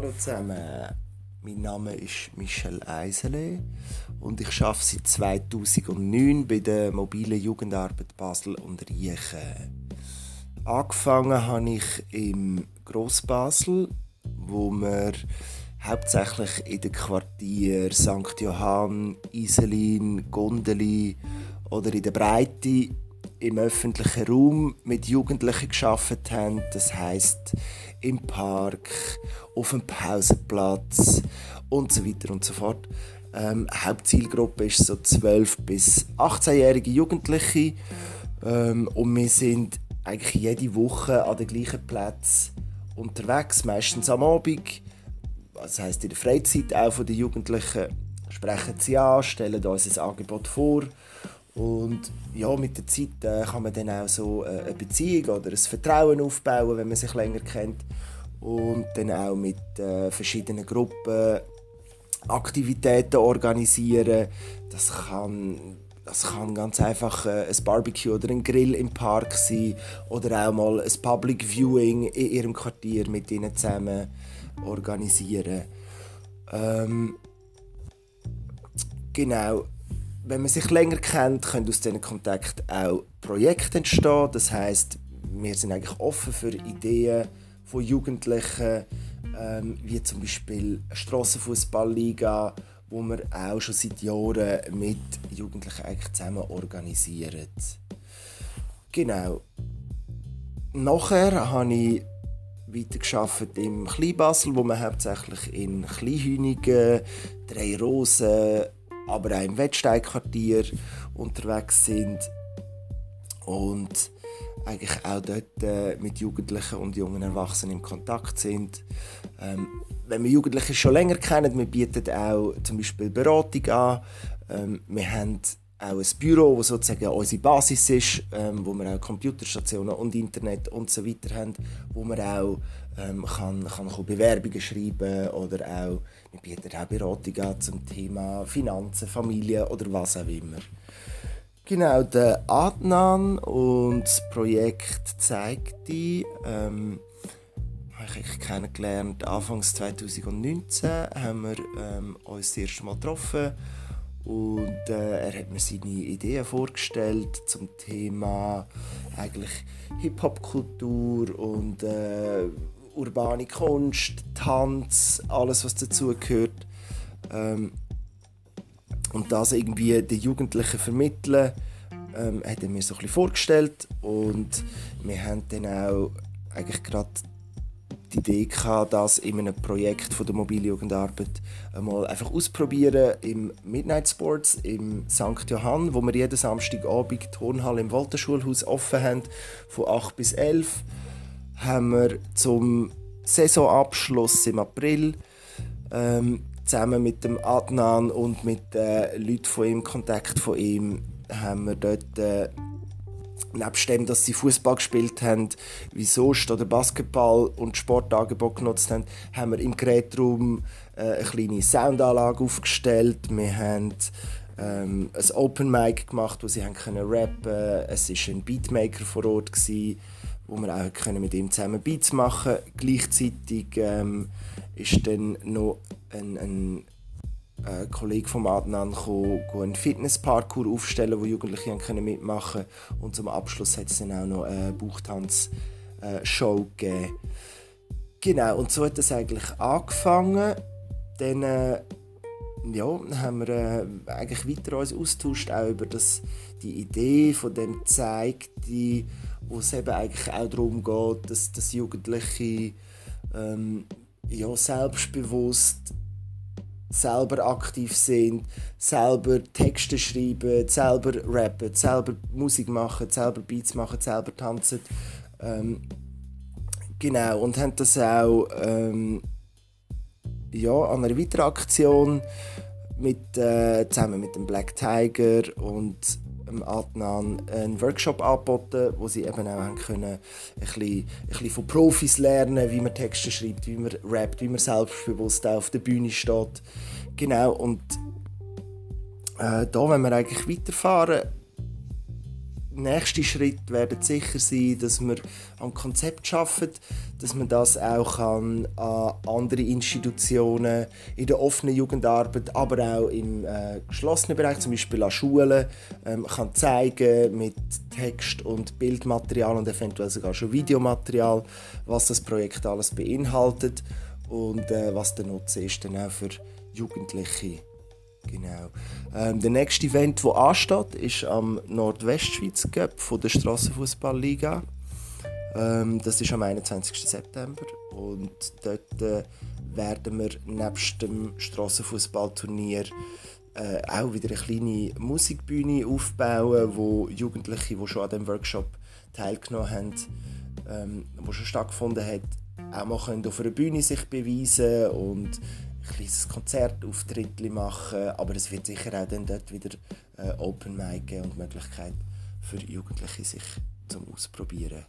Hallo zusammen, mein Name ist Michel Eisele und ich arbeite seit 2009 bei der mobilen Jugendarbeit Basel und Riechen. Angefangen habe ich im Grossbasel, wo wir hauptsächlich in den Quartieren St. Johann, Iselin, Gondeli oder in der Breite im öffentlichen Raum mit Jugendlichen geschafft haben. Das heißt im Park, auf dem Pausenplatz und so weiter und so fort. Ähm, Hauptzielgruppe ist so 12 bis 18-jährige Jugendliche ähm, und wir sind eigentlich jede Woche an den gleichen Plätzen unterwegs, meistens am Abend. Das heißt in der Freizeit auch von den Jugendlichen sprechen sie an, stellen uns ein Angebot vor und ja, mit der Zeit äh, kann man dann auch so äh, eine Beziehung oder ein Vertrauen aufbauen, wenn man sich länger kennt. Und dann auch mit äh, verschiedenen Gruppen Aktivitäten organisieren. Das kann, das kann ganz einfach äh, ein Barbecue oder ein Grill im Park sein oder auch mal ein Public Viewing in ihrem Quartier mit ihnen zusammen organisieren. Ähm, genau wenn man sich länger kennt, können aus diesen Kontakten auch Projekte entstehen. Das heißt, wir sind eigentlich offen für Ideen von Jugendlichen, ähm, wie zum Beispiel eine Strassenfußballliga, wo wir auch schon seit Jahren mit Jugendlichen eigentlich zusammen organisieren. Genau. Nachher habe ich weitergearbeitet im Kleinbasel, wo wir hauptsächlich in Kleinhünigen, Drei Rosen, aber auch im Wettsteinquartier unterwegs sind und eigentlich auch dort äh, mit Jugendlichen und jungen Erwachsenen in Kontakt sind. Ähm, wenn wir Jugendliche schon länger kennen, wir bieten auch zum Beispiel Beratung an. Ähm, wir haben auch ein Büro, das sozusagen unsere Basis ist, ähm, wo wir auch Computerstationen und Internet und so weiter haben, wo man auch ähm, kann, kann Bewerbungen schreiben oder auch, wir bieten auch Beratung an zum Thema Finanzen, Familie oder was auch immer. Genau, der Adnan und das Projekt zeigt die, ähm, habe ich kennengelernt, Anfangs 2019 haben wir ähm, uns das erste Mal getroffen und äh, er hat mir seine Ideen vorgestellt zum Thema eigentlich Hip-Hop-Kultur und äh, urbane Kunst, Tanz, alles was dazugehört. Ähm, und das irgendwie den Jugendlichen vermitteln, ähm, hat er mir so ein bisschen vorgestellt und wir haben dann auch eigentlich gerade die Idee gehabt, das in einem Projekt von der Mobiljugendarbeit einmal einfach ausprobieren im Midnight Sports im St. Johann, wo wir jeden Samstagabend die Turnhalle im Walterschulhaus offen haben, von 8 bis 11 haben wir zum Saisonabschluss im April ähm, zusammen mit dem Adnan und mit den Leuten von ihm, Kontakt von ihm, haben wir dort äh, nebst dem, dass sie Fußball gespielt haben, wie sonst oder Basketball und Sportangebot genutzt haben, haben wir im Gerätraum äh, eine kleine Soundanlage aufgestellt. Wir haben ähm, ein Open Mic gemacht, wo sie haben können rappen. Es war ein Beatmaker vor Ort wo wir auch können mit ihm zusammen Beats machen. Gleichzeitig ähm, ist dann noch ein, ein äh, Kollege vom Adnan gekommen, einen Fitnessparkour aufstellen, wo Jugendliche können mitmachen können. Und zum Abschluss hat es dann auch noch eine Bauchtanz-Show äh, gegeben. Genau, und so hat es eigentlich angefangen. Dann äh, ja, haben wir äh, eigentlich weiter uns austauscht, auch über das, die Idee von dem zeigt, die, wo es eben eigentlich auch darum geht, dass, dass Jugendliche ähm, ja, selbstbewusst selber aktiv sind, selber Texte schreiben, selber rappen, selber Musik machen, selber Beats machen, selber tanzen. Ähm, genau, und haben das auch ähm, ja, an einer weiteren Aktion mit, äh, zusammen mit dem Black Tiger und ähm, Adnan einen Workshop angeboten, wo sie eben auch können, ein, bisschen, ein bisschen von Profis lernen, wie man Texte schreibt, wie man rappt, wie man selbstbewusst auf der Bühne steht. Genau, und äh, da wenn wir eigentlich weiterfahren, nächste Schritte werden sicher sein, dass wir am Konzept arbeiten, dass man das auch an, an andere Institutionen in der offenen Jugendarbeit, aber auch im äh, geschlossenen Bereich, zum Beispiel an Schulen, ähm, kann zeigen mit Text und Bildmaterial und eventuell sogar schon Videomaterial, was das Projekt alles beinhaltet und äh, was der Nutzen ist dann auch für Jugendliche. Genau. Ähm, der nächste Event, der ansteht, ist am Nordwestschweiz Cup von der Strassenfußballliga. Ähm, das ist am 21. September und dort äh, werden wir nebst dem Strassenfußballturnier äh, auch wieder eine kleine Musikbühne aufbauen, wo Jugendliche, die schon an dem Workshop teilgenommen haben, ähm, wo schon stattgefunden hat, auch mal können auf einer Bühne sich beweisen und kleines Konzertauftritt machen, aber es wird sicher auch dann dort wieder äh, Open Mic geben und Möglichkeit für Jugendliche sich zum Ausprobieren